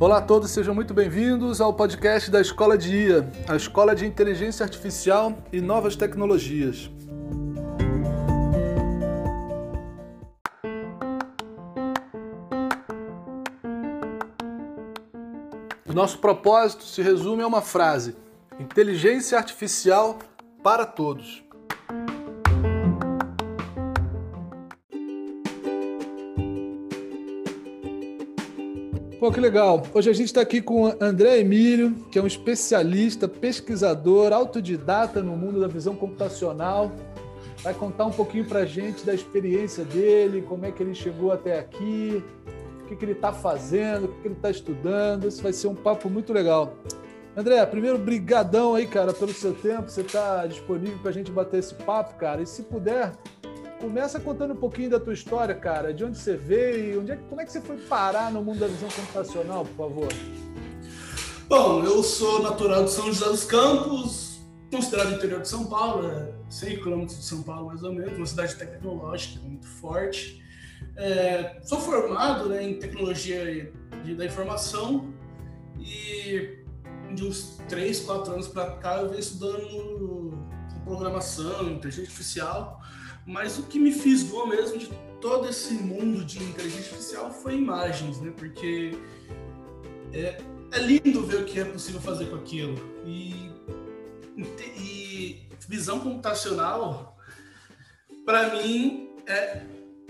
Olá a todos, sejam muito bem-vindos ao podcast da Escola de IA, a Escola de Inteligência Artificial e Novas Tecnologias. O nosso propósito se resume a uma frase: inteligência artificial para todos. Pô, que legal. Hoje a gente está aqui com o André Emílio, que é um especialista, pesquisador, autodidata no mundo da visão computacional. Vai contar um pouquinho para a gente da experiência dele, como é que ele chegou até aqui, o que, que ele está fazendo, o que, que ele está estudando. Isso vai ser um papo muito legal. André, primeiro, brigadão aí, cara, pelo seu tempo. Você está disponível para a gente bater esse papo, cara. E se puder, Começa contando um pouquinho da tua história, cara. De onde você veio, onde é, como é que você foi parar no mundo da visão computacional, por favor? Bom, eu sou natural de São José dos Campos, considerado interior de São Paulo, é 100 quilômetros de São Paulo mais ou menos, uma cidade tecnológica muito forte. É, sou formado né, em tecnologia da informação e de uns 3, 4 anos para cá eu venho estudando programação, inteligência artificial mas o que me fisgou mesmo de todo esse mundo de inteligência artificial foi imagens, né? Porque é, é lindo ver o que é possível fazer com aquilo. E, e visão computacional, para mim, é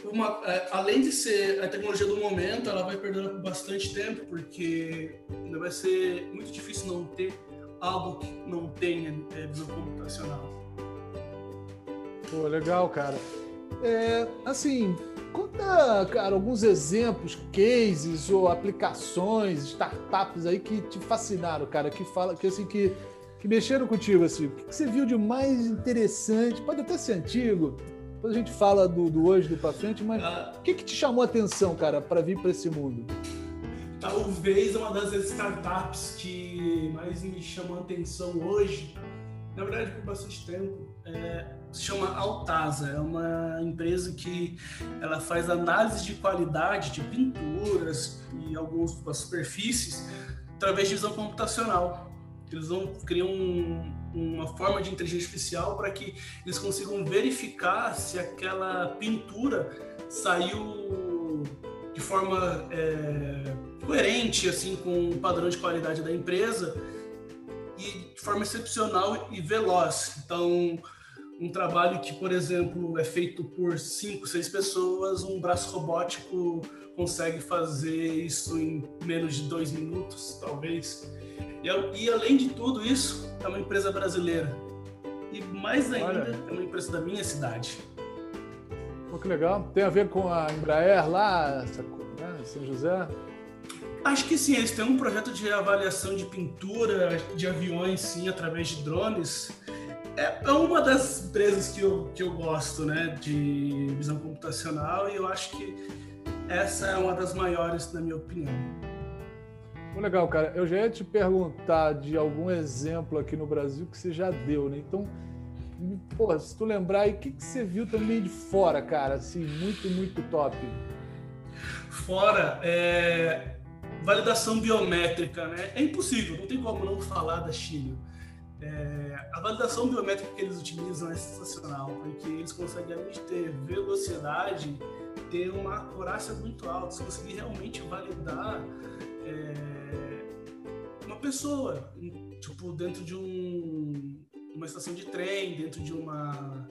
uma, é, além de ser a tecnologia do momento, ela vai perdendo bastante tempo, porque vai ser muito difícil não ter algo que não tenha é, visão computacional. Pô, legal, cara. É, assim, conta, cara, alguns exemplos, cases ou aplicações, startups aí que te fascinaram, cara, que fala, que assim, que, que mexeram contigo, assim. O que, você viu de mais interessante? Pode até ser antigo, depois a gente fala do, do hoje, do para frente, mas ah. o que, que te chamou a atenção, cara, para vir para esse mundo? Talvez uma das startups que mais me chamou a atenção hoje, na verdade por bastante tempo, é se chama Altasa, é uma empresa que ela faz análise de qualidade de pinturas e algumas superfícies através de visão computacional. Eles vão criar um, uma forma de inteligência artificial para que eles consigam verificar se aquela pintura saiu de forma é, coerente assim com o padrão de qualidade da empresa e de forma excepcional e veloz. Então, um trabalho que, por exemplo, é feito por cinco, seis pessoas, um braço robótico consegue fazer isso em menos de dois minutos, talvez. E, e além de tudo isso, é uma empresa brasileira. E mais ainda, Olha. é uma empresa da minha cidade. Pô, que legal. Tem a ver com a Embraer lá, né, São José? Acho que sim, eles têm um projeto de avaliação de pintura de aviões, sim, através de drones é, é uma das empresas que eu, que eu gosto, né, de visão computacional e eu acho que essa é uma das maiores, na minha opinião. Legal, cara. Eu já ia te perguntar de algum exemplo aqui no Brasil que você já deu, né? Então, porra, se tu lembrar aí, o que, que você viu também de fora, cara? Assim, muito, muito top. Fora, é... validação biométrica, né? É impossível, não tem como não falar da China. É, a validação biométrica que eles utilizam é sensacional, porque eles conseguem, além de ter velocidade, ter uma acurácia muito alta, se conseguir realmente validar é, uma pessoa, tipo, dentro de um, uma estação de trem, dentro de uma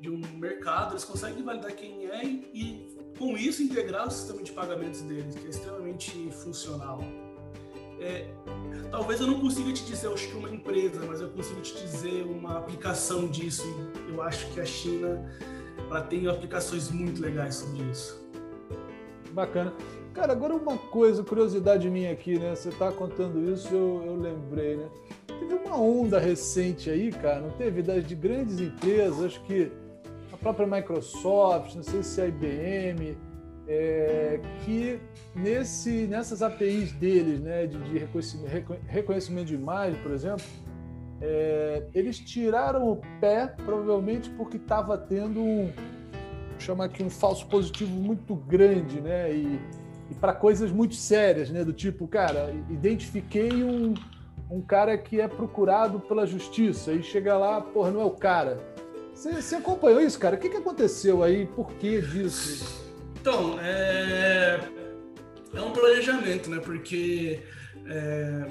de um mercado, eles conseguem validar quem é e, e com isso integrar o sistema de pagamentos deles, que é extremamente funcional. É, talvez eu não consiga te dizer, acho que uma empresa, mas eu consigo te dizer uma aplicação disso. Eu acho que a China ela tem aplicações muito legais sobre isso. Bacana. Cara, agora uma coisa, curiosidade minha aqui, né? Você tá contando isso, eu, eu lembrei, né? Teve uma onda recente aí, cara, não teve? Das de grandes empresas, acho que a própria Microsoft, não sei se a IBM, é, que nesse, nessas APIs deles, né, de, de reconhecimento, de imagem, por exemplo, é, eles tiraram o pé, provavelmente porque estava tendo um, chamar aqui um falso positivo muito grande, né, e, e para coisas muito sérias, né? Do tipo, cara, identifiquei um, um cara que é procurado pela justiça e chega lá, porra, não é o cara. Você acompanhou isso, cara? O que, que aconteceu aí? Por que disso? Então, é, é um planejamento, né? Porque é,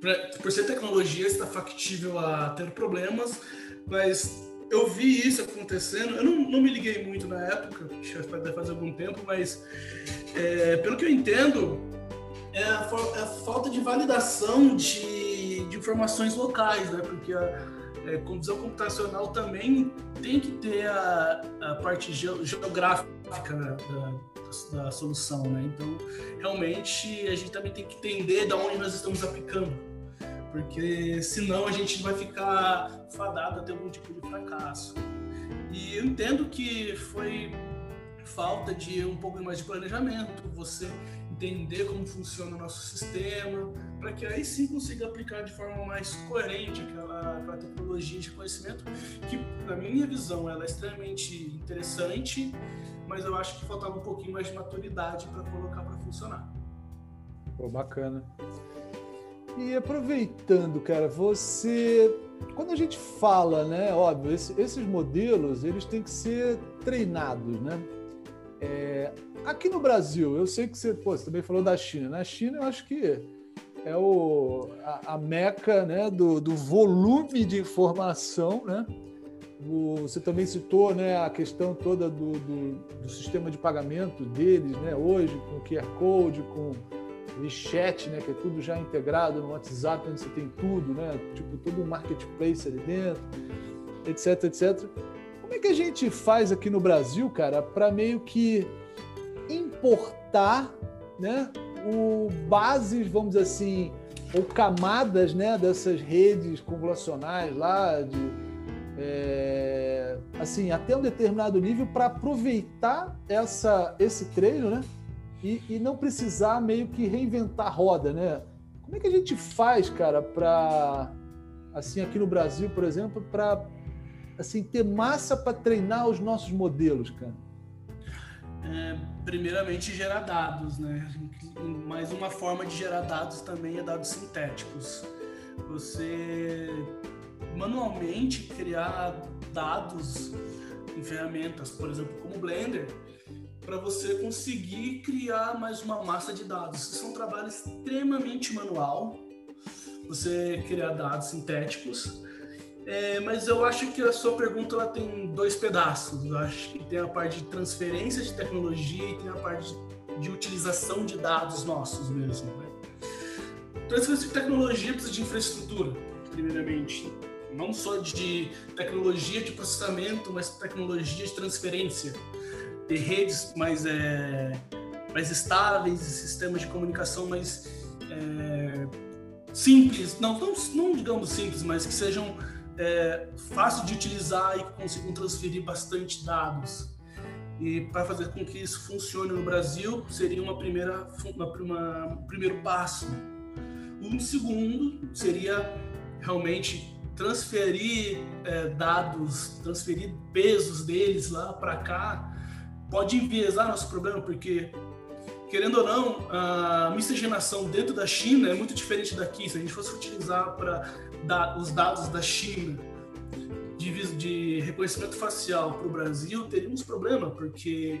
pra, por ser tecnologia, está factível a ter problemas, mas eu vi isso acontecendo. Eu não, não me liguei muito na época, já fazer algum tempo, mas é, pelo que eu entendo, é a, é a falta de validação de, de, informações locais, né? Porque a, é, condição computacional também tem que ter a, a parte geográfica da, da, da, solução, né? Então, realmente, a gente também tem que entender de onde nós estamos aplicando porque senão a gente vai ficar fadado a ter algum tipo de fracasso. E eu entendo que foi falta de um pouco mais de planejamento, você entender como funciona o nosso sistema, para que aí sim consiga aplicar de forma mais coerente aquela, aquela tecnologia de conhecimento, que na minha visão ela é extremamente interessante, mas eu acho que faltava um pouquinho mais de maturidade para colocar para funcionar. Pô, bacana. E aproveitando, cara, você. Quando a gente fala, né? Óbvio, esse, esses modelos eles têm que ser treinados, né? É, aqui no Brasil, eu sei que você, pô, você também falou da China. Na China, eu acho que é o, a, a meca né, do, do volume de informação, né? Você também citou né, a questão toda do, do, do, sistema de pagamento deles, né? Hoje, com QR Code, com WeChat, né, que é tudo já integrado no WhatsApp, onde você tem tudo, né, tipo todo um marketplace ali dentro, etc, etc. Como é que a gente faz aqui no Brasil, cara, para meio que importar, né, o bases, vamos dizer assim, ou camadas, né, dessas redes convolucionais lá de é, assim até um determinado nível para aproveitar essa esse treino, né? e, e não precisar meio que reinventar a roda, né? Como é que a gente faz, cara, para assim aqui no Brasil, por exemplo, para assim ter massa para treinar os nossos modelos, cara? É, primeiramente gerar dados, né? Mais uma forma de gerar dados também é dados sintéticos. Você manualmente criar dados em ferramentas, por exemplo, como Blender, para você conseguir criar mais uma massa de dados. Isso é um trabalho extremamente manual, você criar dados sintéticos. É, mas eu acho que a sua pergunta ela tem dois pedaços. Eu acho que tem a parte de transferência de tecnologia e tem a parte de, de utilização de dados nossos mesmo. Né? Transferência de tecnologia precisa de infraestrutura, primeiramente. Não só de tecnologia de processamento, mas tecnologia de transferência ter redes mais, é, mais estáveis, sistemas de comunicação mais é, simples, não, não, não, digamos simples, mas que sejam é, fáceis de utilizar e que consigam transferir bastante dados. E para fazer com que isso funcione no Brasil, seria uma primeira, uma, uma, um primeiro passo. Um segundo seria realmente transferir é, dados, transferir pesos deles lá para cá pode enviesar nosso problema, porque, querendo ou não, a miscigenação dentro da China é muito diferente daqui. Se a gente fosse utilizar para dar os dados da China de, de reconhecimento facial para o Brasil, teríamos problema, porque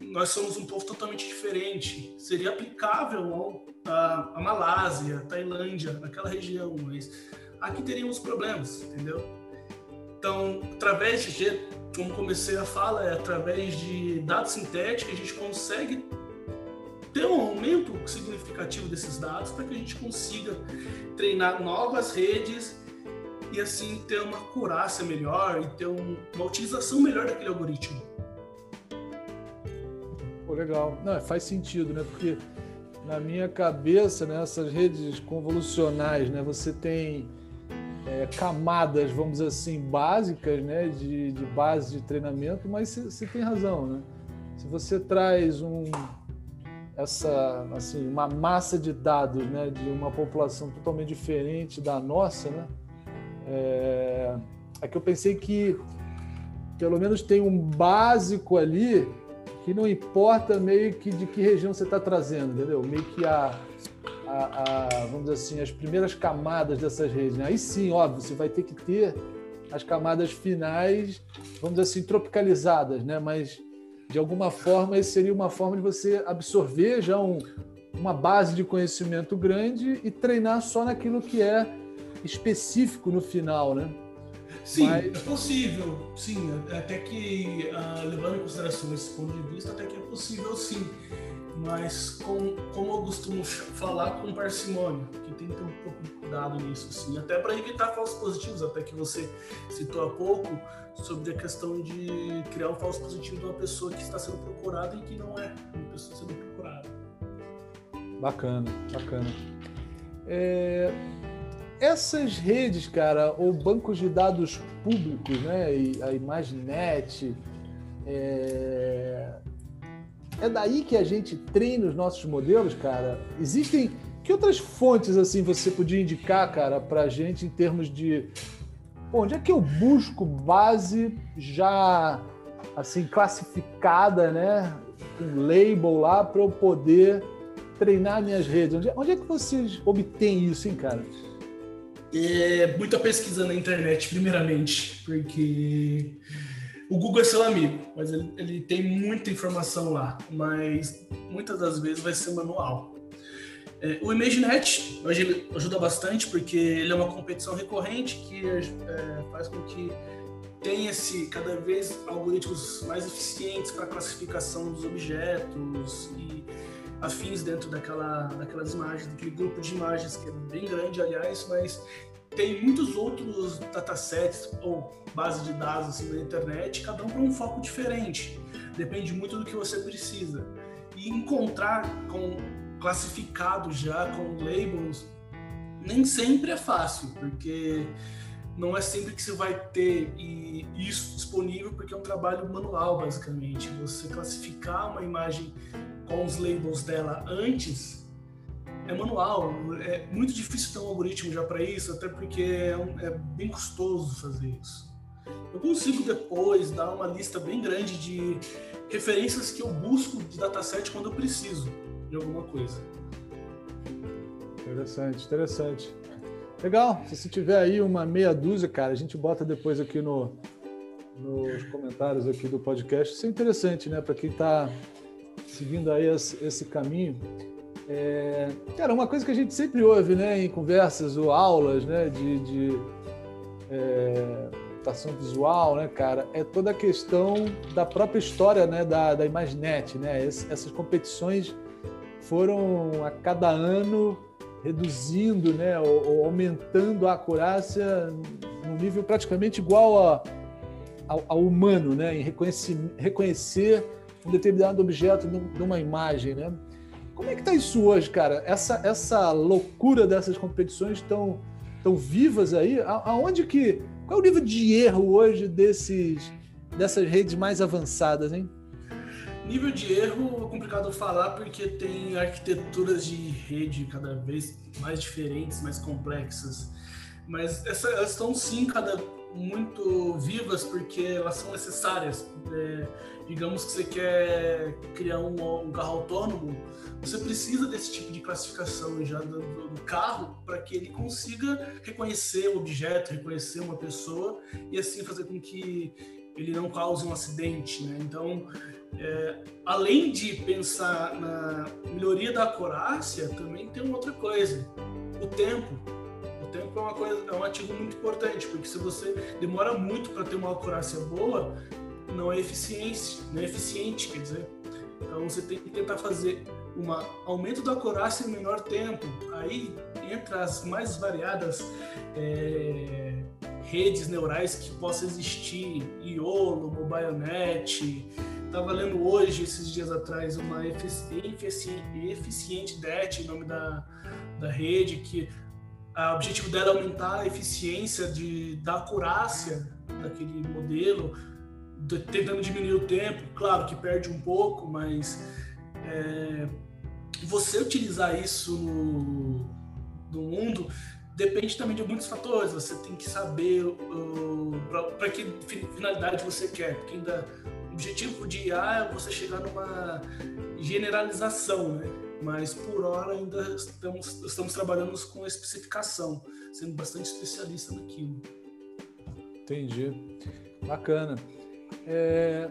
nós somos um povo totalmente diferente. Seria aplicável à Malásia, Tailândia, naquela região, mas aqui teríamos problemas, entendeu? Então, através de como comecei a fala, é através de dados sintéticos a gente consegue ter um aumento significativo desses dados para que a gente consiga treinar novas redes e assim ter uma curácia melhor e ter um, uma utilização melhor daquele algoritmo. Pô, legal. Não, faz sentido, né? Porque na minha cabeça, né, redes convolucionais, né, você tem é, camadas, vamos dizer assim, básicas, né, de, de base de treinamento, mas você tem razão, né? Se você traz um essa assim uma massa de dados, né, de uma população totalmente diferente da nossa, né? É, é que eu pensei que pelo menos tem um básico ali que não importa meio que de que região você está trazendo, entendeu? Meio que a, a, a, vamos dizer assim, as primeiras camadas dessas redes. Né? Aí sim, óbvio, você vai ter que ter as camadas finais, vamos dizer assim, tropicalizadas, né? Mas de alguma forma isso seria uma forma de você absorver já um, uma base de conhecimento grande e treinar só naquilo que é específico no final, né? Sim, Mas... é possível, sim. Até que, uh, levando em consideração esse ponto de vista, até que é possível, sim. Mas, com, como eu costumo falar, com parcimônia, que tem que ter um pouco de cuidado nisso, sim. Até para evitar falsos positivos, até que você citou há pouco, sobre a questão de criar um falso positivo de uma pessoa que está sendo procurada e que não é uma pessoa sendo procurada. Bacana, bacana. É, essas redes, cara, ou bancos de dados públicos, né, a Imaginet, é... é daí que a gente treina os nossos modelos, cara. Existem que outras fontes assim você podia indicar, cara, para a gente em termos de Bom, onde é que eu busco base já assim classificada, né, um label lá para eu poder treinar minhas redes? Onde, onde é que vocês obtêm isso, hein, cara? É muita pesquisa na internet, primeiramente, porque o Google é seu amigo, mas ele, ele tem muita informação lá, mas muitas das vezes vai ser manual. É, o ImageNet hoje ele ajuda bastante porque ele é uma competição recorrente que é, faz com que tenha esse cada vez algoritmos mais eficientes para classificação dos objetos e afins dentro daquela, daquelas imagens, daquele grupo de imagens que é bem grande, aliás, mas tem muitos outros datasets ou bases de dados assim, na internet, cada um com um foco diferente. Depende muito do que você precisa. E encontrar com classificado já com labels nem sempre é fácil, porque não é sempre que você vai ter isso disponível, porque é um trabalho manual, basicamente. Você classificar uma imagem com os labels dela antes é manual. É muito difícil ter um algoritmo já para isso, até porque é, é, bem custoso fazer isso. Eu consigo depois dar uma lista bem grande de referências que eu busco de dataset quando eu preciso de alguma coisa. Interessante, interessante. Legal. Se você tiver aí uma meia dúzia, cara, a gente bota depois aqui no, nos comentários aqui do podcast. Isso é interessante, né? Para quem está seguindo aí esse, caminho. É, cara, uma coisa que a gente sempre ouve, né, em conversas ou aulas, né, de, de é, visual, né, cara, é toda a questão da própria história, né, da, da Imaginet, né, essas competições foram a cada ano reduzindo, né, ou, ou aumentando a acurácia num nível praticamente igual a, ao, ao, humano, né, em reconhecer um determinado objeto numa imagem, né? Como é que está isso hoje, cara? Essa, essa loucura dessas competições estão tão vivas aí? Aonde que qual é o nível de erro hoje desses dessas redes mais avançadas, hein? Nível de erro é complicado falar porque tem arquiteturas de rede cada vez mais diferentes, mais complexas. Mas essa, elas estão sim cada muito vivas porque elas são necessárias. É, digamos que você quer criar um, um, carro autônomo, você precisa desse tipo de classificação já do, do carro para que ele consiga reconhecer o objeto, reconhecer uma pessoa e assim fazer com que ele não cause um acidente. Né? Então, é, além de pensar na melhoria da acurácia, também tem uma outra coisa: o tempo. O tempo é, uma coisa, é um ativo muito importante, porque se você demora muito para ter uma acurácia boa, não é eficiente, não é eficiente, quer dizer. Então você tem que tentar fazer um aumento da acurácia em menor tempo. Aí entra as mais variadas é, redes neurais que possam existir, IOLO, MobileNet, Estava lendo hoje, esses dias atrás, uma eficiente, eficiente DET, nome da, da rede, que o objetivo dela é aumentar a eficiência de, da acurácia daquele modelo, de, tentando diminuir o tempo. Claro que perde um pouco, mas é, você utilizar isso no, no mundo depende também de muitos fatores. Você tem que saber uh, para que finalidade você quer, porque ainda o objetivo de IA é você chegar numa generalização, né? Mas por hora ainda estamos, estamos trabalhando com especificação, sendo bastante especialista naquilo. Entendi. Bacana. É,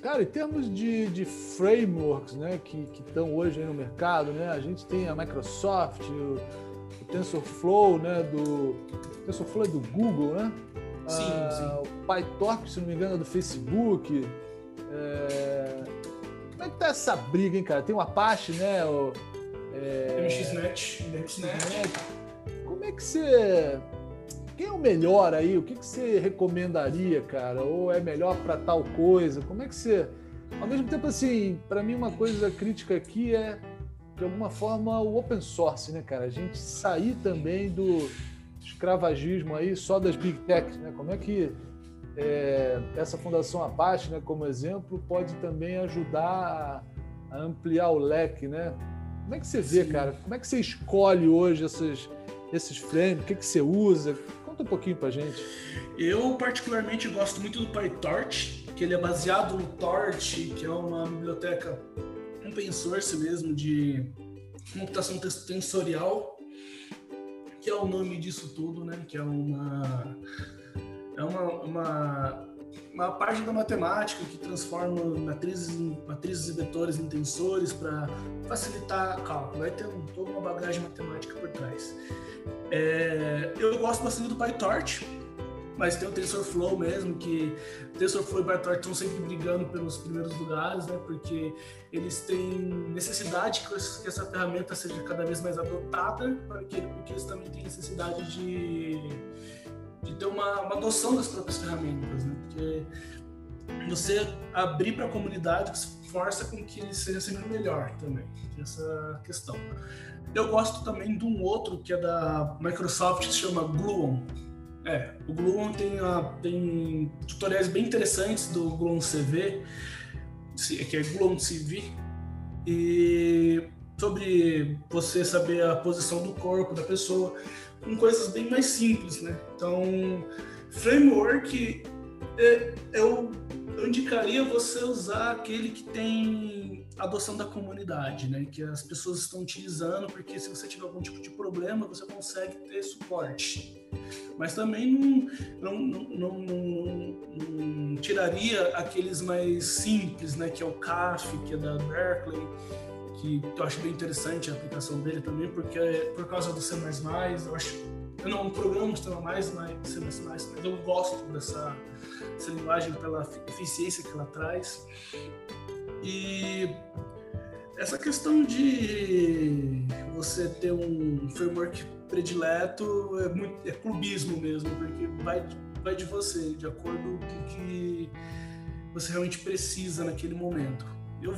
cara, em termos de, de frameworks né, que estão hoje no mercado, né, a gente tem a Microsoft, o, o TensorFlow, né, do, TensorFlow é do Google, né? Sim, ah, sim. O PyTorch, se não me engano, é do Facebook. É... Como é que tá essa briga, hein, cara? Tem o Apache, né? O, é... Como é que você quem é o melhor aí? O que, que você recomendaria, cara? Ou é melhor para tal coisa? Como é que você. Ao mesmo tempo, assim, para mim, uma coisa crítica aqui é, de alguma forma, o open source, né, cara? A gente sair também do escravagismo aí só das big techs, né? Como é que é, essa Fundação Apache, né, como exemplo, pode também ajudar a, a ampliar o leque, né? Como é que você vê, Sim. cara? Como é que você escolhe hoje essas, esses frames? O que, que você usa? Conta um pouquinho pra gente. Eu, particularmente, gosto muito do PyTorch, que ele é baseado no Torch, que é uma biblioteca open source mesmo de computação tensorial, que é o nome disso tudo, né? Que é uma é uma, uma, uma parte da matemática que transforma matrizes, matrizes e vetores em tensores para facilitar cálculo. Vai ter um, toda uma bagagem matemática por trás. É, eu gosto bastante do PyTorch, mas tem o TensorFlow mesmo, que TensorFlow e PyTorch estão sempre brigando pelos primeiros lugares, né? Porque eles têm necessidade que essa ferramenta seja cada vez mais adotada, porque, porque eles também têm necessidade de, de ter uma, uma adoção das próprias ferramentas, né? Porque você abrir para a comunidade força com que ele seja sempre melhor também, essa questão. Eu gosto também de um outro que é da Microsoft que se chama Gluon. É, o Gluon tem, a, tem tutoriais bem interessantes do Gluon CV, que é Gluon CV, e sobre você saber a posição do corpo da pessoa, com coisas bem mais simples, né? Então, framework, é, eu, eu indicaria você usar aquele que tem adoção da comunidade, né? Que as pessoas estão utilizando, porque se você tiver algum tipo de problema, você consegue ter suporte. Mas também não, não, não, não, tiraria aqueles mais simples, né? Que é o CAF, que é da Berkeley, que eu acho bem interessante a aplicação dele também, porque é por causa do C++, eu acho eu não programo C++, mas, C++, eu gosto dessa, dessa linguagem pela eficiência que ela traz. E essa questão de você ter um framework predileto é, muito, é clubismo mesmo, porque vai, vai de você, de acordo com o que você realmente precisa naquele momento. Eu,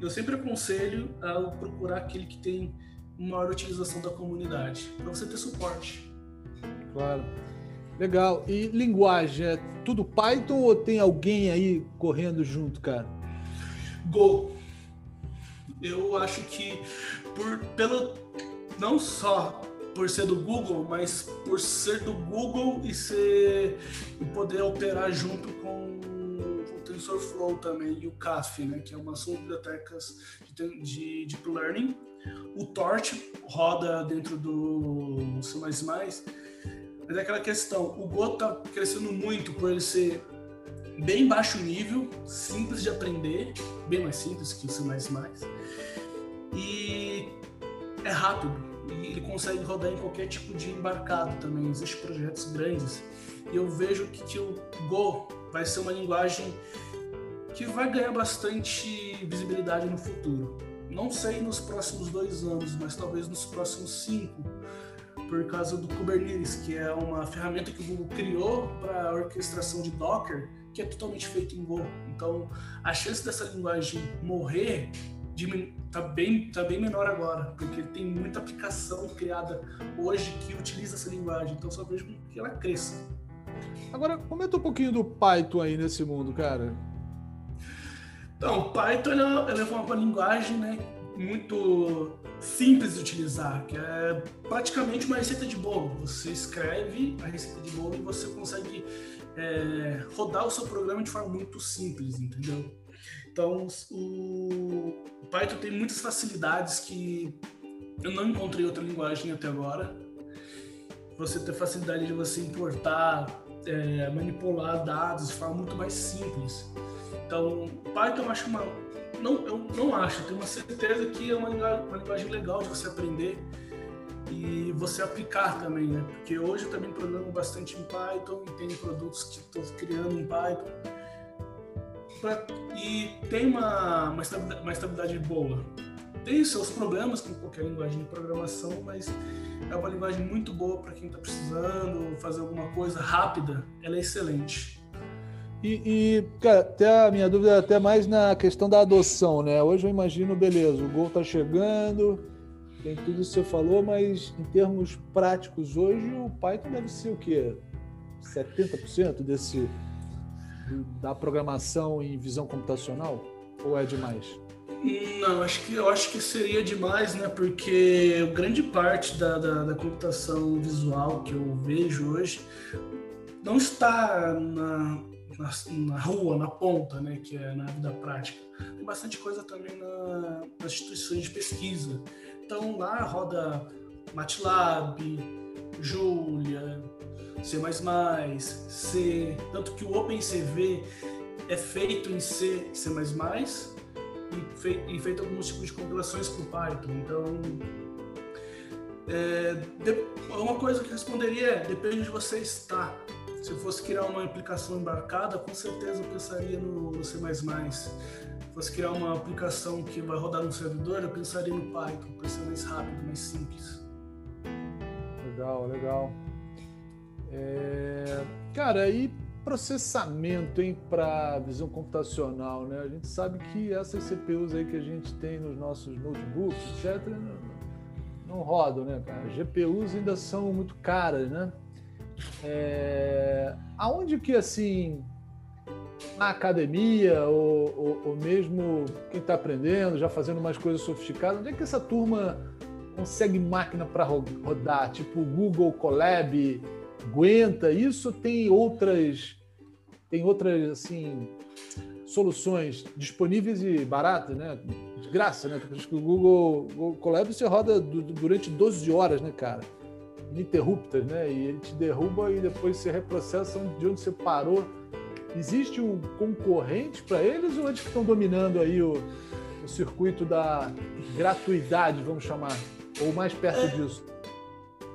eu sempre aconselho a procurar aquele que tem maior utilização da comunidade, para você ter suporte. Claro. Legal. E linguagem, é tudo Python ou tem alguém aí correndo junto, cara? Go. Eu acho que por pelo não só por ser do Google, mas por ser do Google e ser e poder operar junto com TensorFlow também e o CAF, né, que é uma são bibliotecas de, de deep learning. O Torch roda dentro do C++, mas é aquela questão, o Go está crescendo muito por ele ser bem baixo nível, simples de aprender, bem mais simples que o C++, e é rápido, e ele consegue rodar em qualquer tipo de embarcado também, existem projetos grandes, e eu vejo que o Go vai ser uma linguagem que vai ganhar bastante visibilidade no futuro. Não sei nos próximos dois anos, mas talvez nos próximos cinco, por causa do Kubernetes, que é uma ferramenta que o Google criou para orquestração de Docker, que é totalmente feito em Go. Então, a chance dessa linguagem morrer está bem, tá bem menor agora, porque tem muita aplicação criada hoje que utiliza essa linguagem. Então, só vejo que ela cresça. Agora, comenta um pouquinho do Python aí nesse mundo, cara. Então, Python ela, ela é uma linguagem, né? muito simples de utilizar, que é praticamente uma receita de bolo. Você escreve a receita de bolo e você consegue é, rodar o seu programa de forma muito simples, entendeu? Então, o Python tem muitas facilidades que eu não encontrei outra linguagem até agora. Você tem facilidade de você importar, é, manipular dados de forma muito mais simples. Então, Python eu acho uma não, eu não acho, tenho uma certeza que é uma linguagem, uma linguagem legal de você aprender e você aplicar também, né? Porque hoje eu também programo bastante em Python e tenho produtos que estou criando em Python. Pra, e tem uma, uma, estabilidade, uma estabilidade boa. Tem seus problemas com qualquer linguagem de programação, mas é uma linguagem muito boa para quem está precisando fazer alguma coisa rápida. Ela é excelente. E, e, cara, até a minha dúvida é até mais na questão da adoção, né? Hoje eu imagino, beleza, o gol tá chegando, tem tudo isso que você falou, mas em termos práticos, hoje o Python deve ser o quê? 70% desse da programação em visão computacional? Ou é demais? Não, acho que eu acho que seria demais, né? Porque grande parte da, da, da computação visual que eu vejo hoje não está na, na, na, rua, na ponta, né, que é na vida prática. Tem bastante coisa também na, nas instituições de pesquisa. Então lá roda MATLAB, Julia, C++, C, tanto que o OpenCV é feito em C, C++ e, fei, e feito alguns tipos de compilações com Python. Então, é, de, uma coisa que eu responderia é, depende de você estar. Se eu fosse criar uma aplicação embarcada, com certeza eu pensaria no, C++. Se fosse criar uma aplicação que vai rodar no servidor, eu pensaria no Python, para ser mais rápido, mais simples. Legal, legal. É... Cara, e processamento para visão computacional, né? A gente sabe que essas CPUs aí que a gente tem nos nossos notebooks, etc., não, não rodam, né, cara? GPUs ainda são muito caras, né? É, aonde que, assim, na academia ou, ou, ou mesmo quem está aprendendo, já fazendo mais coisas sofisticadas, onde é que essa turma consegue máquina para rodar? Tipo Google Colab, aguenta isso? Tem outras, tem outras assim soluções disponíveis e baratas, né? De graça, né? Porque o Google, Google Colab você roda durante 12 horas, né, cara? Ininterruptas, né? E ele te derruba e depois você reprocessa de onde você parou. Existe um concorrente para eles ou eles que estão dominando aí o, o, circuito da gratuidade, vamos chamar, ou mais perto é, disso?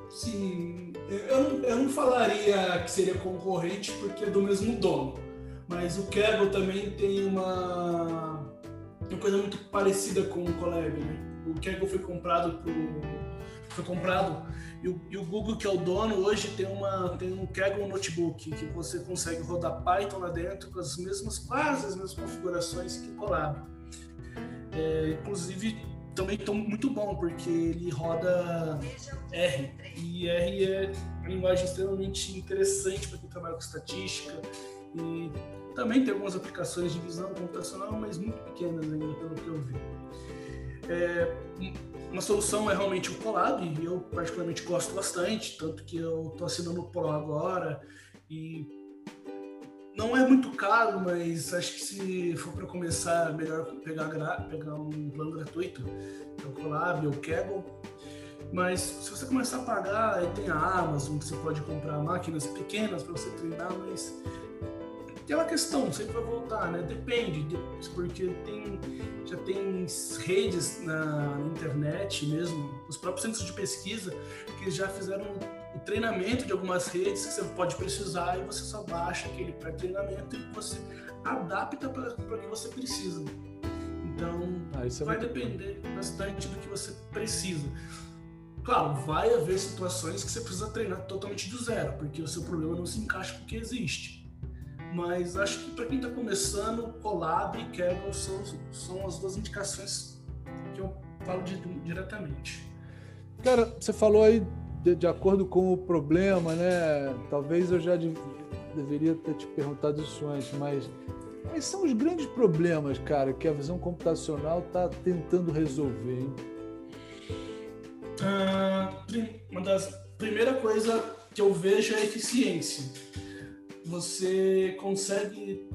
Sim, eu não, eu não falaria que seria concorrente porque é do mesmo dono, mas o Kaggle também tem uma, uma coisa muito parecida com o Colab, né? O Kaggle foi comprado por foi comprado e o, e o, Google, que é o dono, hoje tem, uma, tem um Kaggle Notebook, que você consegue rodar Python lá dentro com as mesmas, quase as mesmas configurações que o Colab. É, inclusive, também está muito bom, porque ele roda R. E R é uma linguagem extremamente interessante para quem trabalha com estatística. E também tem algumas aplicações de visão computacional, mas muito pequenas ainda, pelo que eu vi. É, uma solução é realmente o Colab, e eu particularmente gosto bastante, tanto que eu estou assinando o Pro agora e não é muito caro, mas acho que se for para começar, melhor pegar, pegar um plano gratuito, que é o Colab ou o Kaggle. Mas se você começar a pagar, aí tem a Amazon, que você pode comprar máquinas pequenas para você treinar, mas aquela questão, sempre vai voltar, né? Depende, porque tem, já tem redes na, na internet mesmo, os próprios centros de pesquisa, que já fizeram o treinamento de algumas redes que você pode precisar e você só baixa aquele pré-treinamento e você adapta para o que você precisa. Então, ah, é vai depender bom. bastante do que você precisa. Claro, vai haver situações que você precisa treinar totalmente do zero, porque o seu problema não se encaixa com o que existe. Mas acho que para quem está começando, Colab e Kaggle são, são as duas indicações que eu falo de, diretamente. Cara, você falou aí de, de, acordo com o problema, né? Talvez eu já de, deveria ter te perguntado isso antes, mas Quais são os grandes problemas, cara, que a visão computacional está tentando resolver? Hein? Uh, uma das primeira coisa que eu vejo é a eficiência. Você consegue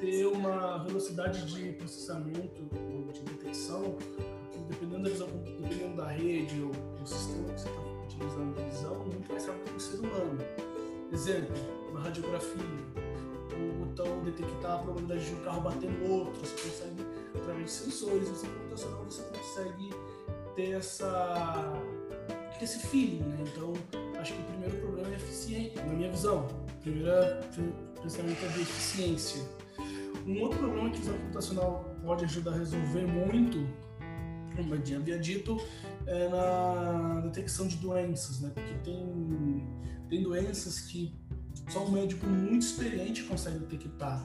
ter uma velocidade de processamento, de detecção, dependendo da visão, dependendo da rede ou do sistema que você está utilizando de visão, muito mais rápido que o ser humano. Exemplo, uma radiografia, ou então detectar a probabilidade de um carro bater no outro, você consegue, através de sensores, você computacional, você consegue ter essa esse feeling, né? Então, acho que o primeiro problema é eficiente, na minha visão. O primeiro pensamento é de eficiência. Um outro problema que o visão computacional pode ajudar a resolver muito, como eu havia dito, é na detecção de doenças, né? Porque tem, tem doenças que só um médico muito experiente consegue detectar.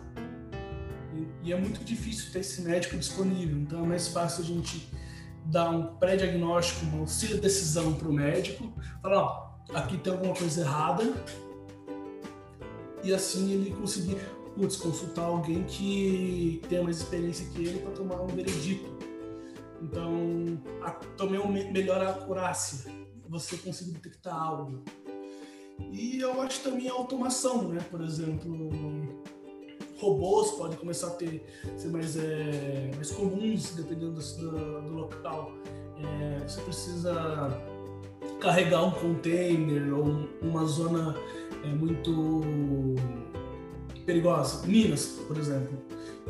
E, e é muito difícil ter esse médico disponível, então é mais fácil a gente dar um pré-diagnóstico, uma auxílio decisão para o médico, falar, ó, aqui tem alguma coisa errada, e assim ele conseguir putz, consultar alguém que tenha mais experiência que ele para tomar um veredito. Então, a, também melhor a acurácia, você conseguir detectar algo. E eu acho também a automação, né? Por exemplo, robôs podem começar a ter, ser mais, é, mais comuns, dependendo do, do local. É, você precisa carregar um container ou uma zona é, muito perigosa. Minas, por exemplo.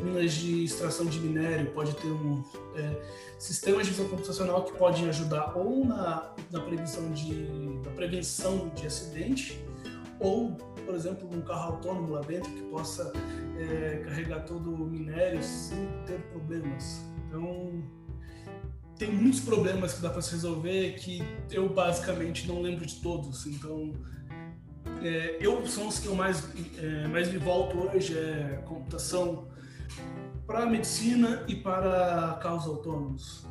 Minas de extração de minério pode ter um é, sistema de visão computacional que pode ajudar ou na, na prevenção de, na prevenção de acidente ou por exemplo, um carro autônomo lá dentro que possa é, carregar todo o minério sem ter problemas. Então, tem muitos problemas que dá para se resolver que eu basicamente não lembro de todos. Então, é, eu são os que eu mais, é, mais me volto hoje é computação para medicina e para carros autônomos.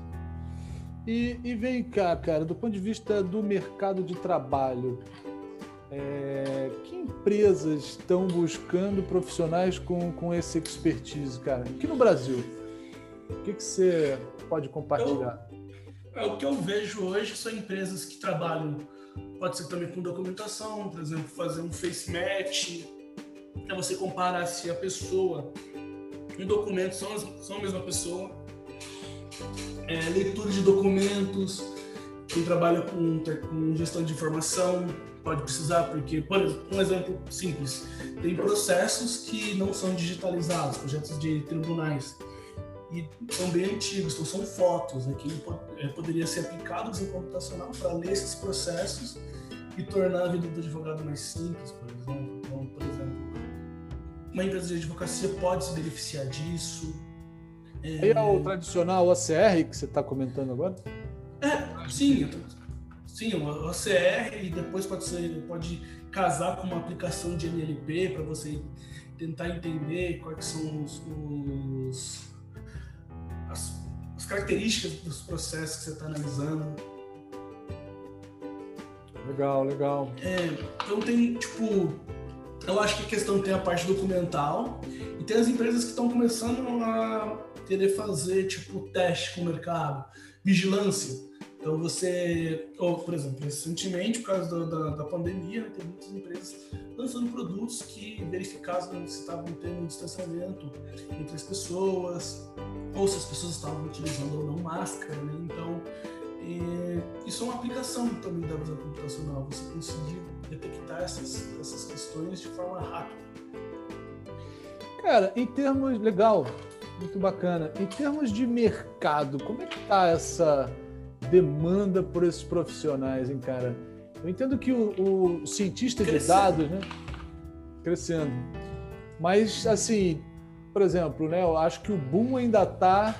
E, e vem cá, cara, do ponto de vista do mercado de trabalho, é, que empresas estão buscando profissionais com, com esse expertise, cara? Aqui no Brasil, o que, que você pode compartilhar? Eu, é, o que eu vejo hoje são empresas que trabalham, pode ser também com documentação, por exemplo, fazer um face match, para você comparar se a pessoa e o documento são, são a mesma pessoa. É, leitura de documentos, quem trabalha com, com gestão de informação, pode precisar, porque, por um exemplo simples, tem processos que não são digitalizados, projetos de tribunais, e são bem antigos, então são fotos, né, que é, poderia ser aplicado em computacional para ler esses processos e tornar a vida do advogado mais simples, por exemplo. Então, por exemplo, uma empresa de advocacia pode se beneficiar disso. É, é o tradicional OCR que você está comentando agora? É, sim, Sim, uma OCR e depois pode ser pode casar com uma aplicação de NLP para você tentar entender quais são os, os características dos processos que você está analisando. Legal, legal. É, então tem tipo, eu acho que a questão tem a parte documental e tem as empresas que estão começando a querer fazer tipo teste com o mercado, vigilância. Então você, ou, por exemplo, recentemente, por causa da, da, da pandemia, né, tem muitas empresas lançando produtos que verificavam se estavam tendo um distanciamento entre as pessoas, ou se as pessoas estavam utilizando ou não máscara, né? Então, é, isso é uma aplicação também da visão computacional, você conseguir detectar essas, essas questões de forma rápida. Cara, em termos legal, muito bacana. Em termos de mercado, como é que tá essa demanda por esses profissionais, hein, cara? Eu entendo que o, o cientista Crescendo. de dados, né? Crescendo. Mas, assim, por exemplo, né, eu acho que o boom ainda está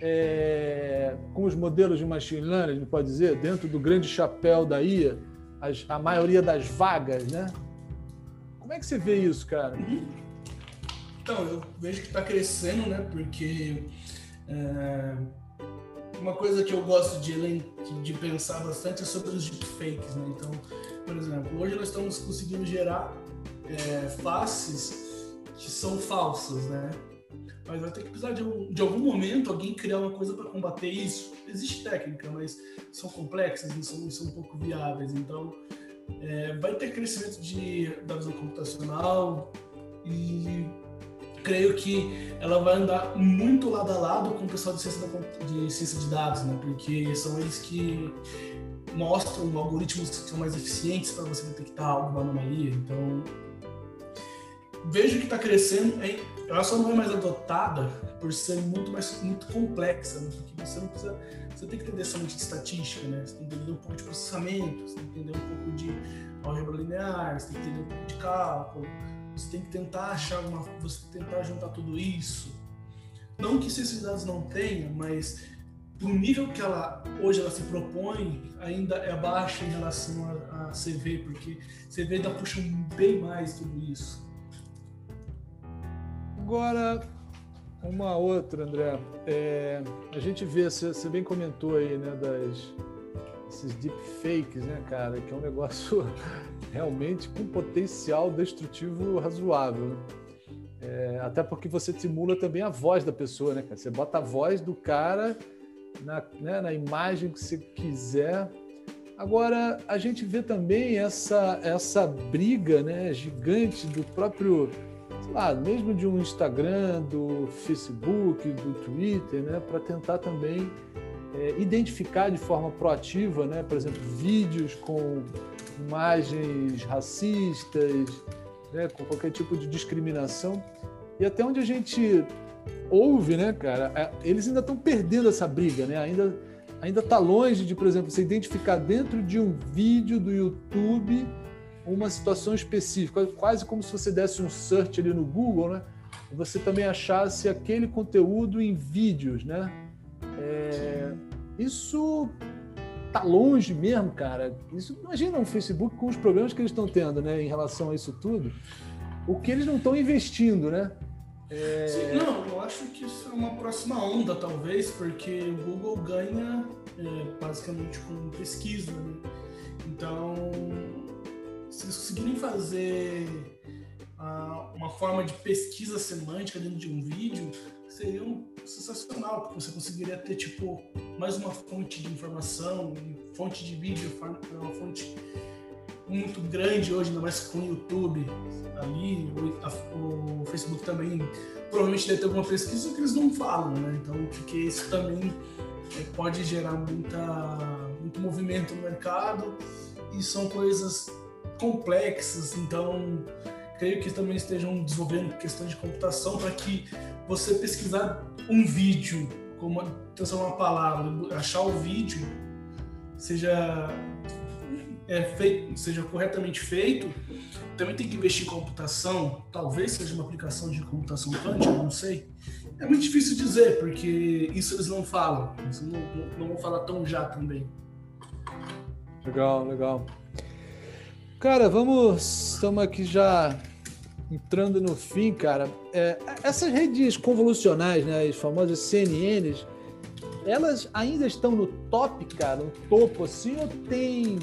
é, com os modelos de machine learning, a gente pode dizer, dentro do grande chapéu da IA, as, a maioria das vagas, né? Como é que você vê isso, cara? Então, eu vejo que está crescendo, né? Porque é uma coisa que eu gosto de, de pensar bastante é sobre os deepfakes, né? Então, por exemplo, hoje nós estamos conseguindo gerar é, faces que são falsas, né? Mas vai ter que precisar de, de algum momento alguém criar uma coisa para combater isso. Existe técnica, mas são complexas e são, são um pouco viáveis. Então, é, vai ter crescimento de, da visão computacional e creio que ela vai andar muito lado a lado com o pessoal de ciência, da, de, ciência de dados, né? porque são eles que mostram algoritmos que são mais eficientes para você detectar alguma anomalia. Então, vejo que está crescendo, hein? ela só não é mais adotada por ser muito mais muito complexa, né? porque você não precisa, você tem que entender somente de estatística, né? Você tem que entender um pouco de processamento, você tem que entender um pouco de álgebra linear, você tem que entender um pouco de cálculo, você tem que tentar achar uma, você tentar juntar tudo isso. Não que dados não tenha, mas o nível que ela hoje ela se propõe ainda é baixo em relação a, a CV, porque CV ainda puxa bem mais tudo isso. Agora, uma outra, André. É, a gente vê, você bem comentou aí, né, das esses deepfakes, né, cara, que é um negócio realmente com potencial destrutivo razoável. Né? É, até porque você simula também a voz da pessoa, né, cara? Você bota a voz do cara na, né, na imagem que você quiser. Agora, a gente vê também essa, essa briga né, gigante do próprio sei lá, mesmo de um Instagram, do Facebook, do Twitter, né, para tentar também é, identificar de forma proativa, né, por exemplo, vídeos com imagens racistas, né, com qualquer tipo de discriminação. E até onde a gente ouve, né, cara, eles ainda estão perdendo essa briga, né? Ainda ainda está longe de, por exemplo, você identificar dentro de um vídeo do YouTube uma situação específica, quase como se você desse um search ali no Google, né? E você também achasse aquele conteúdo em vídeos, né? É, isso tá longe mesmo, cara. Isso, imagina um Facebook com os problemas que eles estão tendo, né, em relação a isso tudo. O que eles não estão investindo, né? É... Sim, não, eu acho que isso é uma próxima onda, talvez, porque o Google ganha é, basicamente com pesquisa, né? Então, se eles conseguirem fazer uh, uma forma de pesquisa semântica dentro de um vídeo, seria um, sensacional, porque você conseguiria ter tipo mais uma fonte de informação, fonte de vídeo, uma fonte muito grande hoje, ainda mais com o YouTube ali, o, o Facebook também provavelmente deve ter alguma pesquisa que eles não falam, né? Então, porque isso também é, pode gerar muita, muito movimento no mercado e são coisas complexas, então creio que também estejam desenvolvendo questões de computação para que você pesquisar um vídeo, como transformar uma palavra, achar o vídeo, seja é, feito, seja corretamente feito, também tem que investir em computação, talvez seja uma aplicação de computação quântica, não sei. É muito difícil dizer, porque isso eles não falam, eles não, não, não vão falar tão já também. Legal, legal. Cara, vamos. Estamos aqui já entrando no fim, cara. É, essas redes convolucionais, né, as famosas CNNs, elas ainda estão no top, cara, no topo, assim, ou tem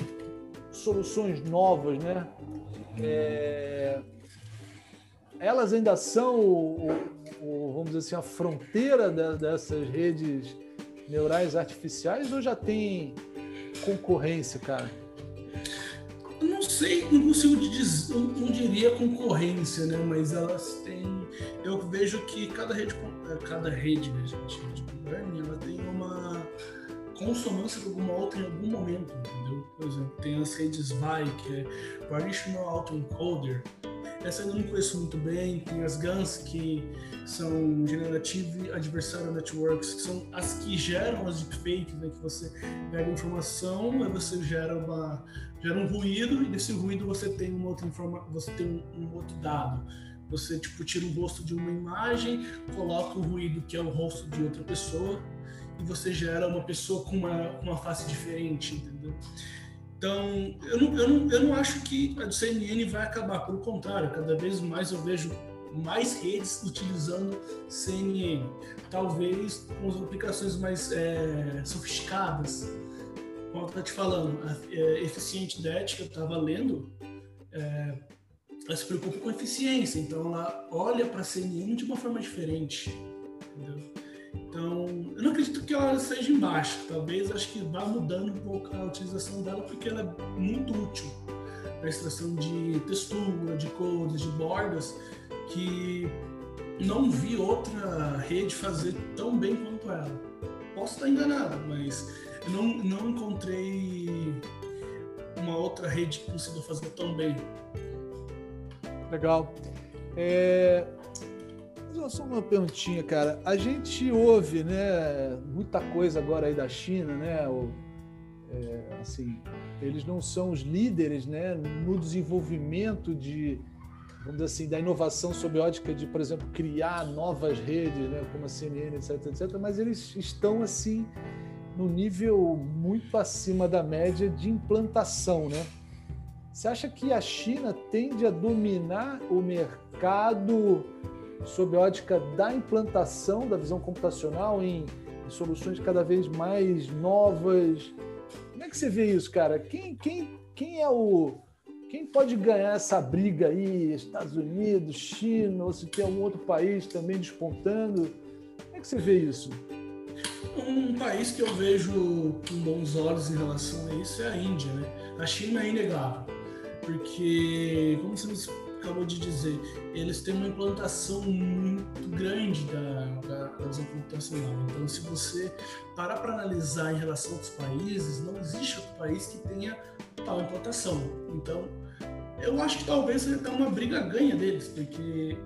soluções novas, né? É, elas ainda são, o, o, vamos dizer assim, a fronteira dessas redes neurais artificiais ou já tem concorrência, cara? Não sei, não consigo dizer, não diria concorrência, né? Mas elas têm. Eu vejo que cada rede, cada rede, né, gente, ela tem uma consonância com alguma outra em algum momento, entendeu? Por exemplo, tem as redes VAI, que é Variational Autoencoder. Essa eu não conheço muito bem. Tem as GANs, que são Generative Adversarial Networks, que são as que geram as deepfakes, né? Que você pega informação, aí você gera uma gera um ruído e desse ruído você tem uma outra informação, você tem um, um, outro dado. Você tipo tira o rosto de uma imagem, coloca o ruído que é o rosto de outra pessoa e você gera uma pessoa com uma, uma face diferente, entendeu? Então, eu não, eu, não, eu não acho que a CNN vai acabar, pelo contrário, cada vez mais eu vejo mais redes utilizando CNN. Talvez com as aplicações mais é, sofisticadas, como eu estou te falando, a, é, Eficiente Det, que eu estava lendo, é, ela se preocupa com eficiência, então ela olha para a CNN de uma forma diferente. Entendeu? Então, eu não acredito que ela seja em baixa. Talvez acho que vá mudando um pouco a utilização dela, porque ela é muito útil para extração de textura, de cores, de bordas, que não vi outra rede fazer tão bem quanto ela. Posso estar enganado, mas não, não encontrei uma outra rede que consiga fazer tão bem. Legal. É... Só uma perguntinha, cara. A gente ouve, né, muita coisa agora aí da China, né? O, é, assim, eles não são os líderes, né, no desenvolvimento de, vamos dizer assim, da inovação sob ótica de, por exemplo, criar novas redes, né, como a CNN, etc, etc. Mas eles estão assim no nível muito acima da média de implantação, né? Você acha que a China tende a dominar o mercado sob ótica da implantação da visão computacional em, em soluções cada vez mais novas? Como é que você vê isso, cara? Quem, quem, quem é o. Quem pode ganhar essa briga aí? Estados Unidos, China, ou se tem algum outro país também despontando? Como é que você vê isso? Um país que eu vejo com bons olhos em relação a isso é a Índia, né? A China é inegável porque, como você acabou de dizer, eles têm uma implantação muito grande da, da, da computacional. Então, se você parar para analisar em relação a outros países, não existe outro país que tenha tal implantação. Então, eu acho que talvez seja até uma briga ganha deles, porque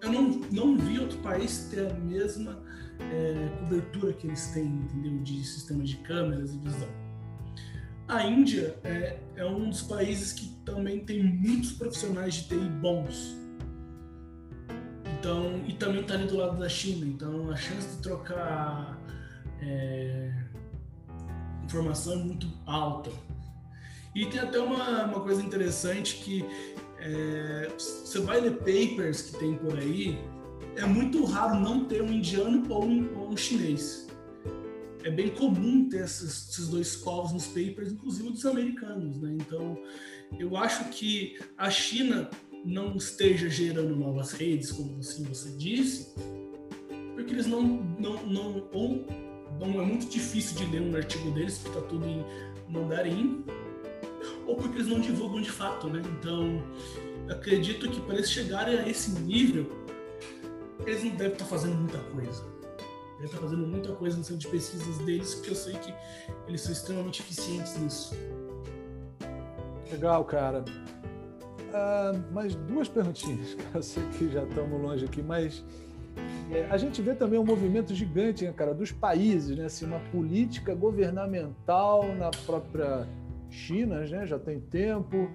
eu não, não vi outro país ter a mesma é, cobertura que eles têm, entendeu? De sistemas de câmeras e visão. A Índia é, é um dos países que também tem muitos profissionais de TI bons. Então, e também está ali do lado da China. Então, a chance de trocar é, informação é muito alta. E tem até uma, uma coisa interessante que é, você vai ler papers que tem por aí, é muito raro não ter um indiano ou um, ou um chinês é bem comum ter esses, esses dois povos nos papers, inclusive dos americanos, né? Então, eu acho que a China não esteja gerando novas redes, como assim você disse, porque eles não, não, não, ou não é muito difícil de ler um artigo deles, porque está tudo em mandarim, ou porque eles não divulgam de fato, né? Então, acredito que para eles chegarem a esse nível, eles não devem estar tá fazendo muita coisa ele está fazendo muita coisa no centro de pesquisas deles, porque eu sei que eles são extremamente eficientes nisso. Legal, cara. Uh, mais duas perguntinhas. Eu sei que já estamos longe aqui, mas é, a gente vê também um movimento gigante, né, cara, dos países, né? Assim, uma política governamental na própria China, né? Já tem tempo.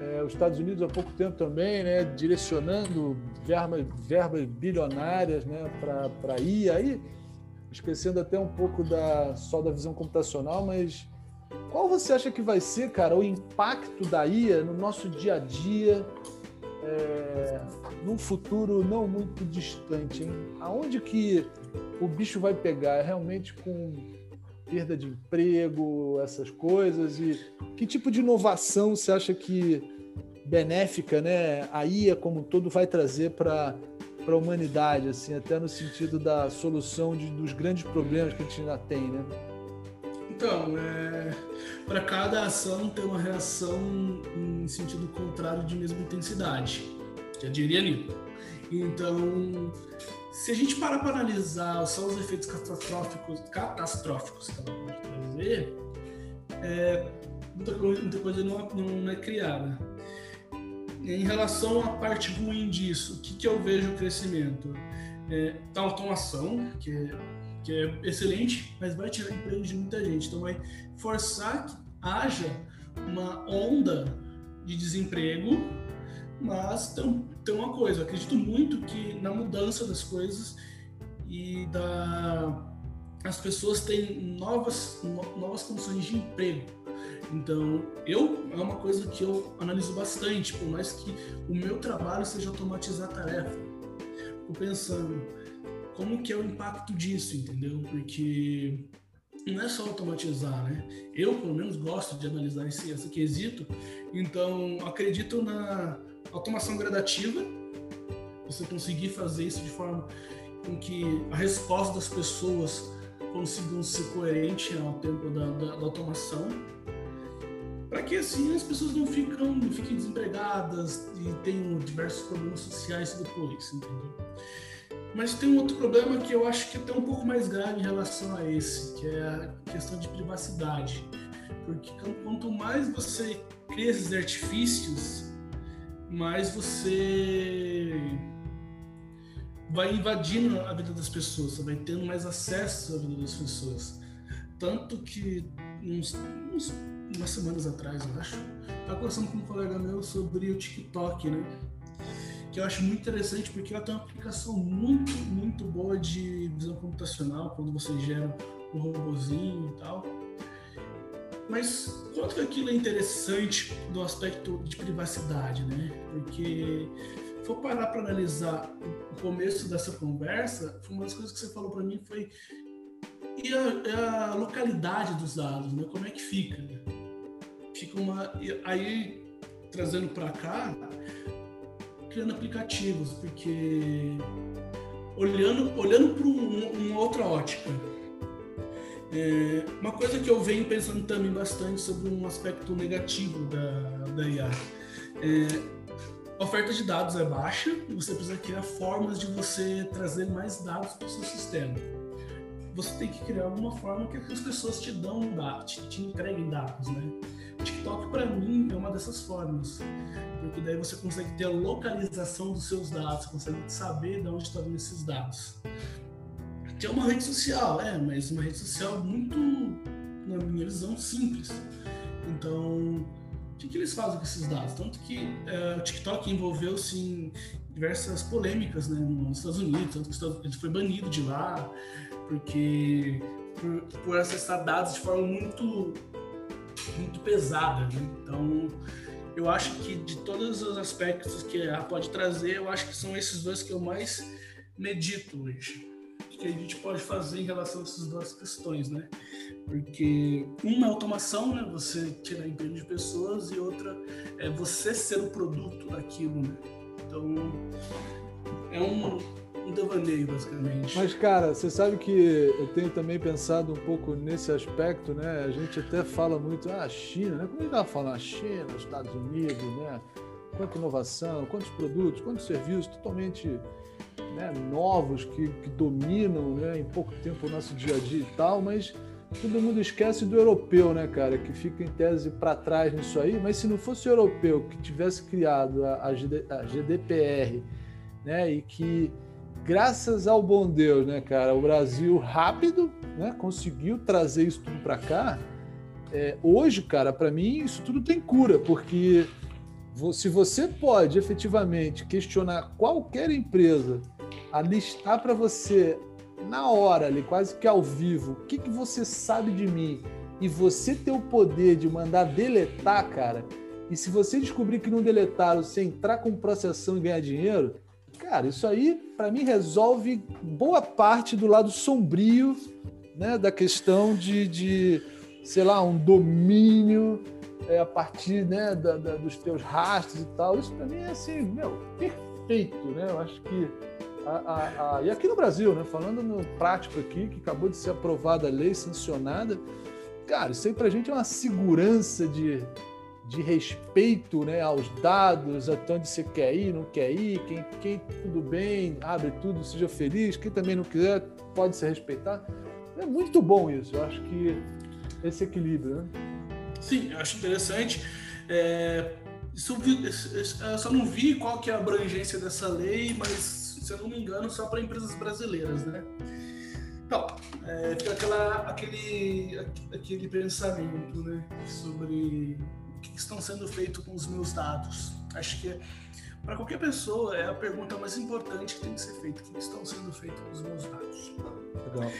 É, os Estados Unidos há pouco tempo também, né? Direcionando verbas, verbas bilionárias, né? Para ir aí esquecendo até um pouco da só da visão computacional, mas qual você acha que vai ser, cara, o impacto da IA no nosso dia a dia, é, num futuro não muito distante, hein? Aonde que o bicho vai pegar? É realmente com perda de emprego, essas coisas? E que tipo de inovação você acha que benéfica, né, a IA como um todo vai trazer para para a humanidade, assim, até no sentido da solução de, dos grandes problemas que a gente ainda tem, né? Então, é, para cada ação tem uma reação em sentido contrário de mesma intensidade. Já diria Newton. Então, se a gente parar para analisar só os efeitos catastróficos, catastróficos que ela pode trazer, é, muita, coisa, muita coisa não, não é criada. Em relação à parte ruim disso, o que, que eu vejo o crescimento? É, da automação, que é, que é excelente, mas vai tirar emprego de muita gente. Então vai forçar que haja uma onda de desemprego, mas tem, tem uma coisa, eu acredito muito que na mudança das coisas e da as pessoas têm novas novas condições de emprego então, eu é uma coisa que eu analiso bastante, por mais que o meu trabalho seja automatizar a tarefa. Fico pensando como que é o impacto disso, entendeu? Porque não é só automatizar, né? Eu, pelo menos, gosto de analisar esse, esse quesito, então acredito na, automação gradativa, você conseguir fazer isso de forma com que a resposta das pessoas consigam ser coerente ao tempo da, da, da automação, para que assim as pessoas não, ficam, não fiquem desempregadas e tenham diversos problemas sociais depois, entendeu? Mas tem um outro problema que eu acho que é até um pouco mais grave em relação a esse, que é a questão de privacidade. Porque quanto mais você cria esses artifícios, mais você vai invadindo a vida das pessoas, você vai tendo mais acesso à vida das pessoas. Tanto que uns, uns umas semanas atrás, eu acho, estava conversando com um colega meu sobre o TikTok, né? Que eu acho muito interessante porque ela tem uma aplicação muito, muito boa de visão computacional, quando você gera um robozinho e tal. Mas quanto que aquilo é interessante do aspecto de privacidade, né? Porque for parar para analisar o começo dessa conversa, uma das coisas que você falou para mim foi e a, a, localidade dos dados, né? Como é que fica? Fica uma aí trazendo para cá, criando aplicativos, porque olhando olhando para um, uma outra ótica. É, uma coisa que eu venho pensando também bastante sobre um aspecto negativo da, da IA. É, a oferta de dados é baixa e você precisa criar formas de você trazer mais dados para o seu sistema. Você tem que criar alguma forma que as pessoas te dão dados, te, te entreguem dados, né? TikTok para mim é uma dessas formas, porque daí você consegue ter a localização dos seus dados, consegue saber de onde estão esses dados. Que é uma rede social, é, mas uma rede social muito, na minha visão, simples. Então, o que, que, eles fazem com esses dados? Tanto que é, o TikTok envolveu-se em diversas polêmicas né, nos Estados Unidos, tanto que ele foi banido de lá, porque por, por acessar dados de forma muito, muito pesada. Né? Então, eu acho que de todos os aspectos que ela pode trazer, eu acho que são esses dois que eu mais medito hoje que a gente pode fazer em relação a essas duas questões, né? Porque uma é automação, né? Você tirar emprego de pessoas e outra é você ser o produto daquilo, né? Então é um, um devaneio, basicamente. Mas, cara, você sabe que eu tenho também pensado um pouco nesse aspecto, né? A gente até fala muito, ah, China, né? Como a gente estava falando, a China, os Estados Unidos, né? Quanta inovação, quantos produtos, quantos serviços totalmente né, novos que, que dominam né, em pouco tempo o nosso dia a dia e tal, mas todo mundo esquece do europeu, né, cara, que fica em tese para trás nisso aí. Mas se não fosse o europeu que tivesse criado a, a GDPR, né, e que graças ao bom Deus, né, cara, o Brasil rápido, né, conseguiu trazer isso tudo para cá. É, hoje, cara, para mim isso tudo tem cura, porque se você pode efetivamente questionar qualquer empresa a listar para você na hora, ali, quase que ao vivo, o que, que você sabe de mim e você ter o poder de mandar deletar, cara, e se você descobrir que não deletaram, você entrar com processão e ganhar dinheiro, cara, isso aí para mim resolve boa parte do lado sombrio né, da questão de, de sei lá, um domínio é, a partir né, da, da, dos teus rastros e tal. Isso para mim é assim, meu, perfeito, né? Eu acho que a, a, a, e aqui no Brasil, né, falando no prático aqui, que acabou de ser aprovada a lei sancionada, cara, isso aí para a gente é uma segurança de, de respeito né, aos dados, até onde você quer ir, não quer ir, quem, quem tudo bem, abre tudo, seja feliz, quem também não quiser pode se respeitar. É muito bom isso, eu acho que esse equilíbrio, né? Sim, eu acho interessante. É, isso, eu só não vi qual que é a abrangência dessa lei, mas se eu não me engano, só para empresas brasileiras, né? Então, é, fica aquela, aquele, aquele pensamento né, sobre o que estão sendo feito com os meus dados. Acho que para qualquer pessoa é a pergunta mais importante que tem que ser feita: o que estão sendo feito com os meus dados? Legal.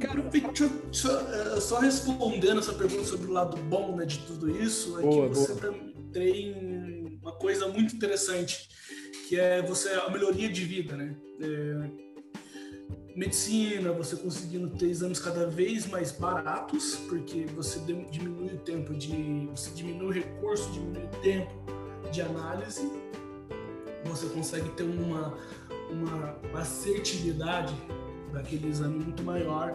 Cara, só, eh, só, respondendo essa pergunta sobre o lado bom né, de tudo isso, é boa, que você boa. tem uma coisa muito interessante, que é você a melhoria de vida, né? É, medicina, você conseguindo ter exames cada vez mais baratos, porque você diminui o tempo de. você diminui o recurso, diminui o tempo de análise, você consegue ter uma, uma assertividade daquele exame muito maior.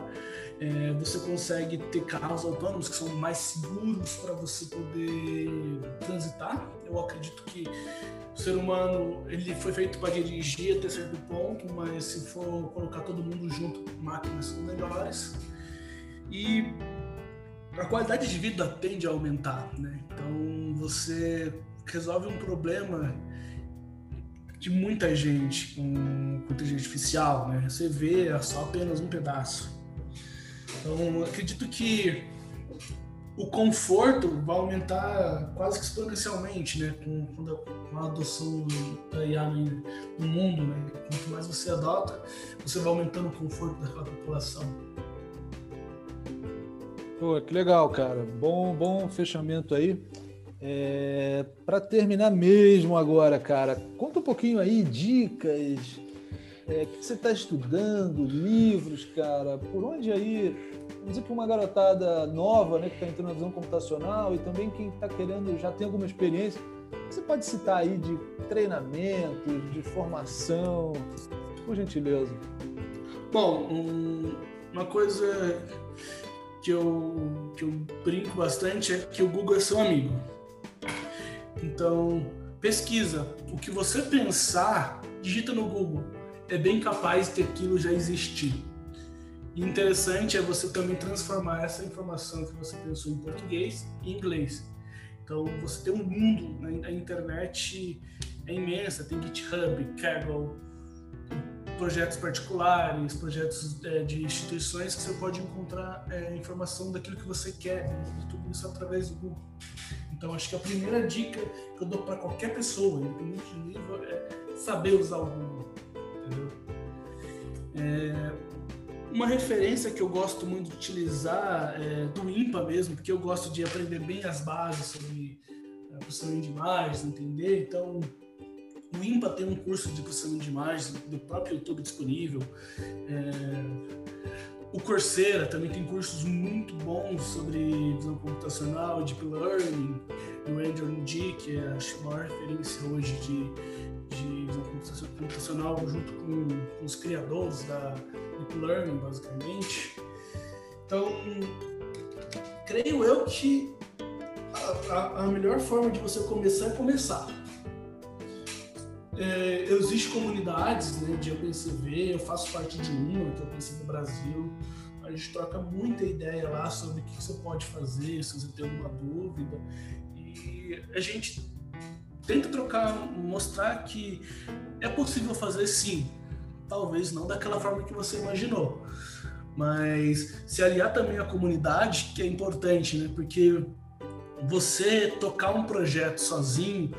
É, você consegue ter carros autônomos que são mais seguros para você poder transitar. Eu acredito que o ser humano ele foi feito para dirigir até certo ponto, mas se for colocar todo mundo junto, máquinas são melhores. E a qualidade de vida tende a aumentar, né? Então você resolve um problema de muita gente com, inteligência artificial, né? Você vê só apenas um pedaço. Então, acredito que o conforto vai aumentar quase que exponencialmente, né? Com, com a adoção da IA no, mundo, né? Quanto mais você adota, você vai aumentando o conforto daquela população. Pô, que legal, cara. Bom, bom fechamento aí. É, para terminar mesmo agora, cara, conta um pouquinho aí, dicas, é, o que você está estudando, livros, cara, por onde aí, vamos dizer que uma garotada nova, né, que está entrando na visão computacional e também quem está querendo, já tem alguma experiência, você pode citar aí de treinamentos, de formação, por gentileza. Bom, um, uma coisa que eu, que eu brinco bastante é que o Google é seu amigo. Então, pesquisa. O que você pensar, digita no Google. É bem capaz de aquilo já existir. E interessante é você também transformar essa informação que você pensou em português em inglês. Então, você tem um mundo, né? a internet é imensa, tem GitHub, Kaggle, projetos particulares, projetos é, de instituições que você pode encontrar é, informação daquilo que você quer, e tudo isso através do Google. Então, acho que a primeira dica que eu dou para qualquer pessoa, independente de nível, é saber usar o Google. Entendeu? É, uma referência que eu gosto muito de utilizar é do IMPA mesmo, porque eu gosto de aprender bem as bases sobre é, processamento de imagens, entender. Então, o IMPA tem um curso de processamento de imagens do próprio YouTube disponível. É, o Coursera também tem cursos muito bons sobre visão computacional, deep learning, o Andrew Ng, que é a maior referência hoje de, de visão computacional, junto com, com, os criadores da deep learning, basicamente. Então, creio eu que a, a, a melhor forma de você começar é começar. É, existem comunidades né, de OpenCV, eu faço parte de uma, que é o OpenCV Brasil. A gente troca muita ideia lá sobre o que você pode fazer, se você tem alguma dúvida. E a gente tenta trocar, mostrar que é possível fazer sim. Talvez não daquela forma que você imaginou. Mas se aliar também à comunidade, que é importante, né? Porque você tocar um projeto sozinho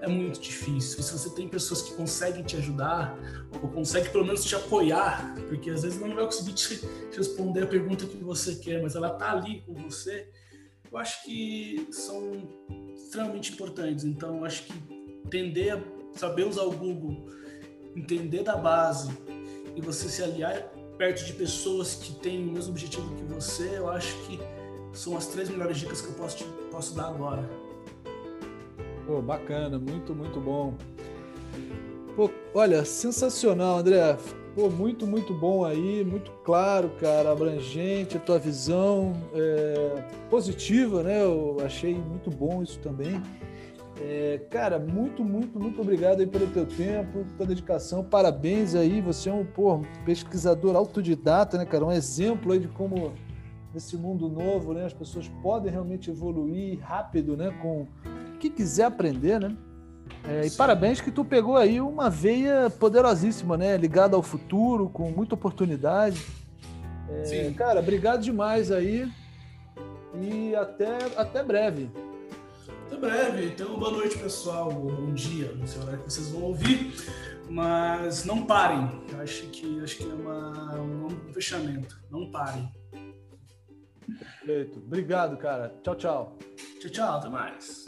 é muito difícil. E se você tem pessoas que conseguem te ajudar, ou conseguem pelo menos te apoiar, porque às vezes não vai conseguir te responder a pergunta que você quer, mas ela tá ali com você, eu acho que são extremamente importantes. Então, acho que entender, saber usar o Google, entender da base e você se aliar perto de pessoas que têm o mesmo objetivo que você, eu acho que são as três melhores dicas que eu posso, te, posso dar agora. Pô, bacana, muito, muito bom. Pô, olha, sensacional, André. Pô, muito, muito bom aí, muito claro, cara, abrangente, a tua visão é, positiva, né? Eu achei muito bom isso também. É, cara, muito, muito, muito obrigado aí pelo teu tempo, tua dedicação. Parabéns aí, você é um pô, pesquisador autodidata, né, cara? Um exemplo aí de como nesse mundo novo, né, as pessoas podem realmente evoluir rápido, né, com que quiser aprender, né? É, e parabéns que tu pegou aí uma veia poderosíssima, né? Ligada ao futuro, com muita oportunidade. É, Sim. Cara, obrigado demais aí e até, até breve. Até breve. Então, boa noite, pessoal. Bom dia. Não sei a hora que vocês vão ouvir, mas não parem. acho que, acho que é uma, um fechamento. Não parem. Perfeito. Obrigado, cara. Tchau, tchau. Tchau, tchau. Até mais.